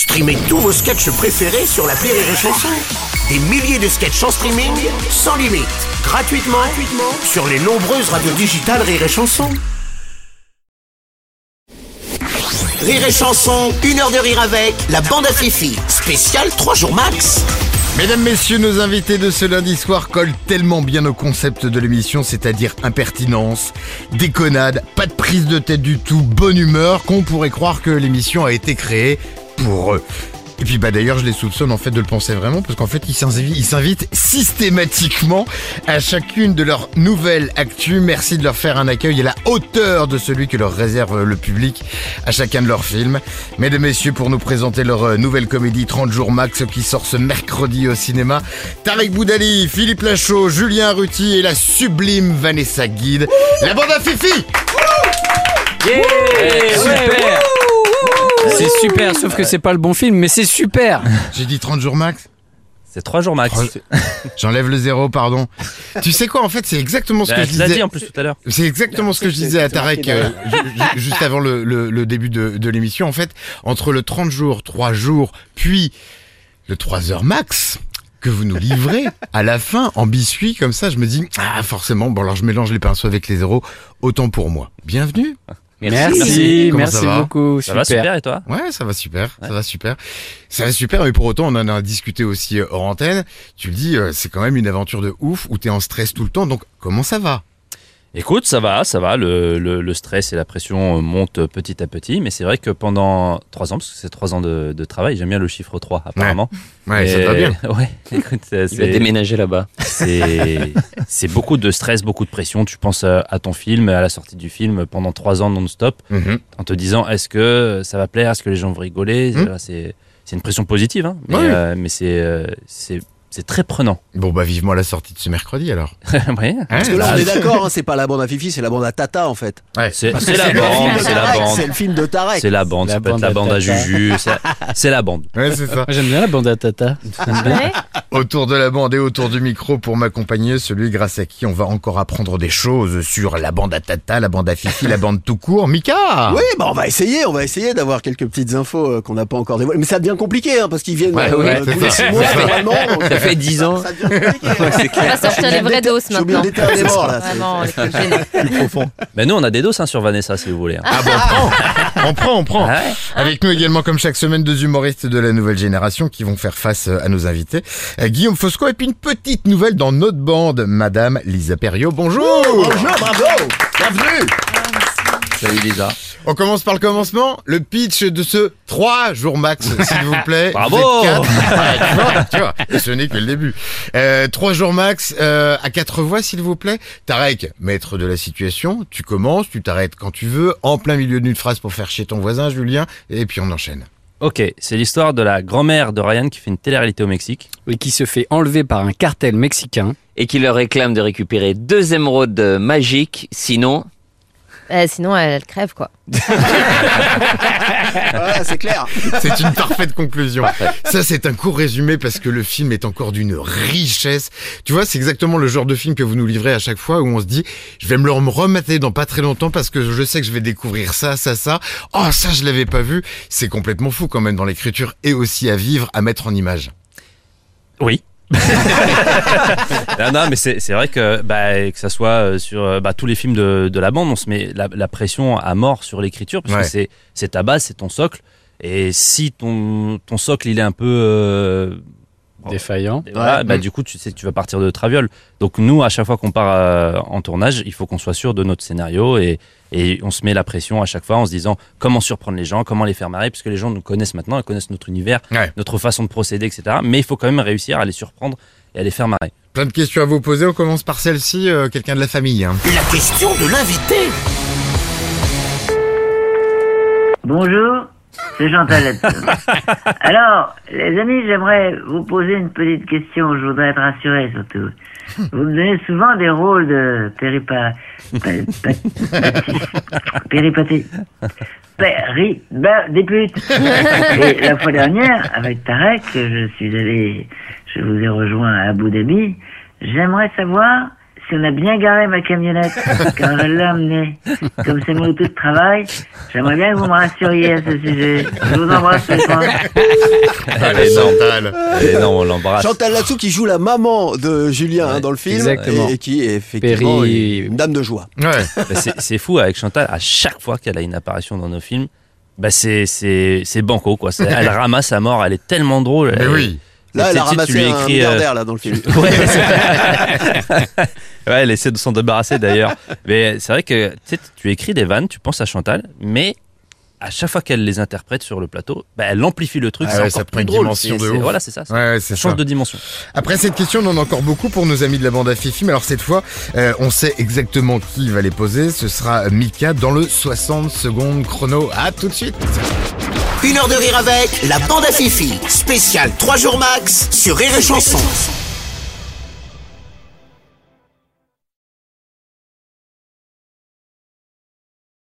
Streamez tous vos sketchs préférés sur la Rire et Chanson. Des milliers de sketchs en streaming, sans limite, gratuitement, gratuitement sur les nombreuses radios digitales Rire et Chanson. Rire et Chanson, une heure de rire avec la bande à Fifi, spécial 3 jours max. Mesdames, messieurs, nos invités de ce lundi soir collent tellement bien au concept de l'émission, c'est-à-dire impertinence, déconnade, pas de prise de tête du tout, bonne humeur, qu'on pourrait croire que l'émission a été créée pour eux. Et puis bah d'ailleurs je les soupçonne en fait de le penser vraiment parce qu'en fait ils s'invitent, systématiquement à chacune de leurs nouvelles actus. Merci de leur faire un accueil à la hauteur de celui que leur réserve le public à chacun de leurs films. Mesdames, messieurs, pour nous présenter leur euh, nouvelle comédie 30 jours max qui sort ce mercredi au cinéma, Tarek Boudali, Philippe Lachaud, Julien Ruti et la sublime Vanessa Guide. La bande à Fifi super, sauf que c'est pas le bon film, mais c'est super J'ai dit 30 jours max C'est 3 jours max. J'enlève le zéro, pardon. tu sais quoi, en fait, c'est exactement ce que Bah, je tu l'as disais. dit en plus tout à l'heure. C'est exactement ce que je disais à Tarek euh, ju- ju- juste avant le, le- le début de, de l'émission. En fait, entre le 30 jours, 3 jours, puis le 3 heures max que vous nous livrez à la fin en biscuit comme ça, je me dis ah forcément bon alors je mélange les pinceaux avec les zéros autant pour moi. Bienvenue. Merci, merci. Beaucoup, Ça va super. et toi Ouais, ça va super, ça va super. Ça va super, mais pour autant, on en a discuté aussi euh, hors antenne. Tu le dis, euh, c'est quand même une aventure de ouf où t'es en stress tout le temps, donc comment ça va? Écoute, ça va, ça va. Le, le, le stress et la pression euh, montent petit à petit, mais c'est vrai que pendant trois ans, parce que c'est trois ans de, de travail, j'aime bien le chiffre 3 apparemment. Ouais, ça Et- te va bien. Ouais, écoute, euh, Il va c'est déménager là-bas. c'est c'est beaucoup de stress, beaucoup de pression. Tu penses à, à ton film, à la sortie du film pendant trois ans non-stop, Mhm. en te disant est-ce que ça va plaire, est-ce que les gens vont rigoler? Mhm. C'est c'est une pression positive, hein, mais, Ouais. euh, mais c'est euh, c'est très prenant. Bon bah vivement la sortie de ce mercredi alors. ouais. Hein Parce que là, Ah, on est d'accord, hein, c'est pas la bande à Fifi, c'est la bande à Tata en fait. Ouais. C'est c'est la bande, de c'est la bande. C'est le film de Tarek. C'est la bande, La ça peut être la bande à. Juju, c'est- c'est la bande. Ouais, c'est ça. J'aime bien la bande à Tata. Autour de la bande et autour du micro pour m'accompagner, celui grâce à qui on va encore apprendre des choses sur la bande à Tata, la bande à Fifi, la bande tout court. Mika Oui, bah on va essayer, on va essayer d'avoir quelques petites infos euh, qu'on n'a pas encore dévoilées. Mais ça devient compliqué, hein, parce qu'ils viennent Ouais, euh, ouais, tous c'est les ça. six mois normalement. donc, Ça fait 10 ans. Ça devient compliqué. On va sortir les vraies doses maintenant. morts là. c'est- Vraiment, trucs gênants. Mais nous, on a des doses hein, sur Vanessa, si vous voulez. hein. Ah bon, on prend, on prend, on prend. Ouais Avec nous également, comme chaque semaine, deux humoristes de la nouvelle génération qui vont faire face euh, à nos invités. Euh, Guillaume Fosco et puis une petite nouvelle dans notre bande, Madame Lisa Perriot. Bonjour Bonjour, bravo, bienvenue. Salut Lisa. On commence par le commencement. Le pitch de ce 3 jours max, s'il vous plaît. Bravo Vous êtes quatre. Ouais, tu vois, tu vois, et ce n'est que le début. Euh, 3 jours max, euh, à quatre voix, s'il vous plaît. Tarek, maître de la situation, tu commences, tu t'arrêtes quand tu veux, en plein milieu d'une phrase pour faire chier ton voisin, Julien, et puis on enchaîne. Ok, c'est l'histoire de la grand-mère de Ryan qui fait une télé-réalité au Mexique. Oui, qui se fait enlever par un cartel mexicain. Et qui leur réclame de récupérer deux émeraudes magiques, sinon... Euh, sinon, elle, elle crève, quoi. C'est clair. C'est une parfaite conclusion. Ça, c'est un court résumé parce que le film est encore d'une richesse. Tu vois, c'est exactement le genre de film que vous nous livrez à chaque fois où on se dit, je vais me le remater dans pas très longtemps parce que je sais que je vais découvrir ça, ça, ça. Oh, ça, je l'avais pas vu. C'est complètement fou quand même dans l'écriture et aussi à vivre, à mettre en image. Oui. non, non, mais c'est vrai que, bah, que ça soit euh, sur euh, bah, tous les films de, de la bande, on se met la, la pression à mort sur l'écriture parce Ouais. que c'est c'est ta base, c'est ton socle. Et si ton, ton socle il est un peu euh, Défaillant. Voilà, Ouais. bah, du coup, tu sais que tu vas partir de traviole. Donc, nous, à chaque fois qu'on part euh, en tournage, il faut qu'on soit sûr de notre scénario et, et on se met la pression à chaque fois en se disant comment surprendre les gens, comment les faire marrer, puisque les gens nous connaissent maintenant, ils connaissent notre univers, Ouais. notre façon de procéder, etc. Mais il faut quand même réussir à les surprendre et à les faire marrer. Plein de questions à vous poser. On commence par celle-ci, euh, quelqu'un de la famille. Hein. La question de l'invité. Bonjour, c'est Chantalette. Alors, les amis, j'aimerais vous poser une petite question. Je voudrais être rassuré surtout. Vous me donnez souvent des rôles de péripa... pé- pé- Péripaté... Péri... des putes. Et la fois dernière, avec Tarek, je suis allé... Je vous ai rejoint à Abu Dhabi. J'aimerais savoir si on a bien garé ma camionnette, car je l'ai amenée. Comme c'est mon outil de travail, j'aimerais bien que vous me rassuriez à ce sujet. Je vous embrasse les coins. Allez, Chantal. On l'embrasse. Chantal Latsou qui joue la maman de Julien hein, dans le film exactement. et, et qui est effectivement Péri- une dame de joie. Ouais. Bah, c'est fou avec Chantal, à chaque fois qu'elle a une apparition dans nos films, bah c'est c'est c'est banco quoi. Elle ramasse à mort, elle est tellement drôle. Mais Elle- oui. Là, elle a ramassé lui un écris, euh, milliardaire là dans le film. Ouais, elle essaie de s'en débarrasser d'ailleurs. Mais c'est vrai que tu écris des vannes, tu penses à Chantal, mais à chaque fois qu'elle les interprète sur le plateau, bah, elle amplifie le truc. Ah c'est ouais, encore ça prend une drôle. dimension de ouf. Voilà, c'est ça. ça Ouais, ouais, c'est change ça. de dimension. Après cette question, on en a encore beaucoup pour nos amis de la bande à Fifi. Mais alors cette fois, euh, on sait exactement qui va les poser. Ce sera Mika dans le 60 secondes chrono. À tout de suite. Une heure de rire avec la bande à Fifi. Spécial 3 jours max sur Rire et Chanson.